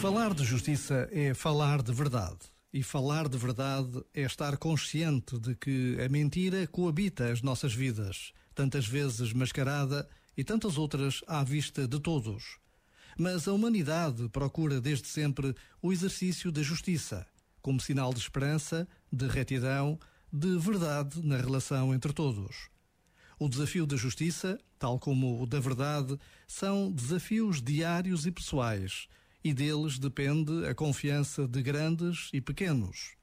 Falar de justiça é falar de verdade. E falar de verdade é estar consciente de que a mentira coabita as nossas vidas, tantas vezes mascarada e tantas outras à vista de todos. Mas a humanidade procura desde sempre o exercício da justiça, como sinal de esperança, de retidão, de verdade na relação entre todos. O desafio da justiça, tal como o da verdade, são desafios diários e pessoais e deles depende a confiança de grandes e pequenos.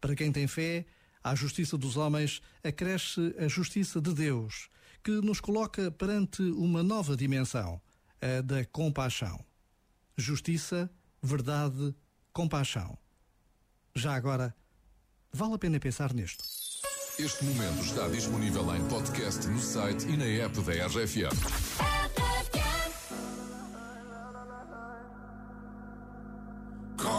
Para quem tem fé, à justiça dos homens acresce a justiça de Deus, que nos coloca perante uma nova dimensão, a da compaixão. Justiça, verdade, compaixão. Já agora, vale a pena pensar nisto. Este momento está disponível em podcast no site e na app da RFM.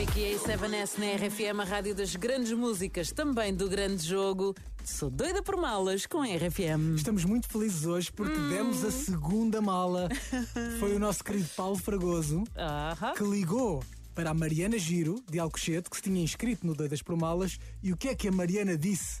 Topic e A7S na RFM, a rádio das grandes músicas, também do grande jogo. Sou doida por malas com a RFM. Estamos muito felizes hoje porque hum. demos a segunda mala. Foi o nosso querido Paulo Fragoso uh -huh. que ligou para a Mariana Giro, de Alcochete, que se tinha inscrito no Doidas por Malas. E o que é que a Mariana disse?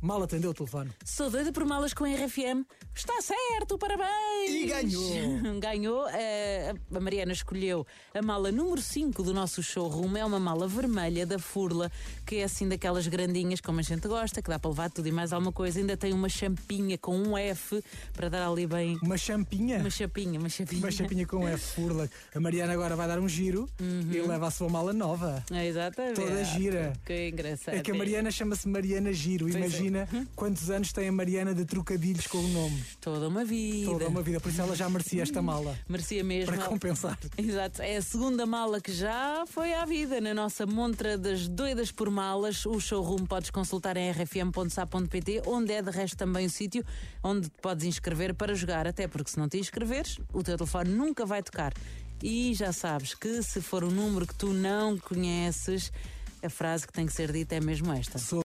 Mal atendeu o telefone. Sou doida por malas com RFM. Está certo, parabéns! E ganhou! ganhou. Eh, a Mariana escolheu a mala número 5 do nosso showroom. É uma mala vermelha da Furla, que é assim daquelas grandinhas como a gente gosta, que dá para levar tudo e mais alguma coisa. Ainda tem uma champinha com um F para dar ali bem. Uma champinha? Uma chapinha, uma chapinha. Uma champinha com um F, Furla. A Mariana agora vai dar um giro uhum. e leva a sua mala nova. É, exatamente. Toda gira. Que engraçado. É que a Mariana chama-se Mariana Giro. Pois é. Imagina. É Imagina quantos anos tem a Mariana de trocadilhos com o nome. Toda uma vida. Toda uma vida, por isso ela já merecia esta mala. Merecia mesmo. Para compensar. Exato. É a segunda mala que já foi à vida na nossa montra das doidas por malas. O showroom podes consultar em rfm.sa.pt, onde é de resto também o sítio onde te podes inscrever para jogar. Até porque se não te inscreveres, o teu telefone nunca vai tocar. E já sabes que se for um número que tu não conheces, a frase que tem que ser dita é mesmo esta. Sou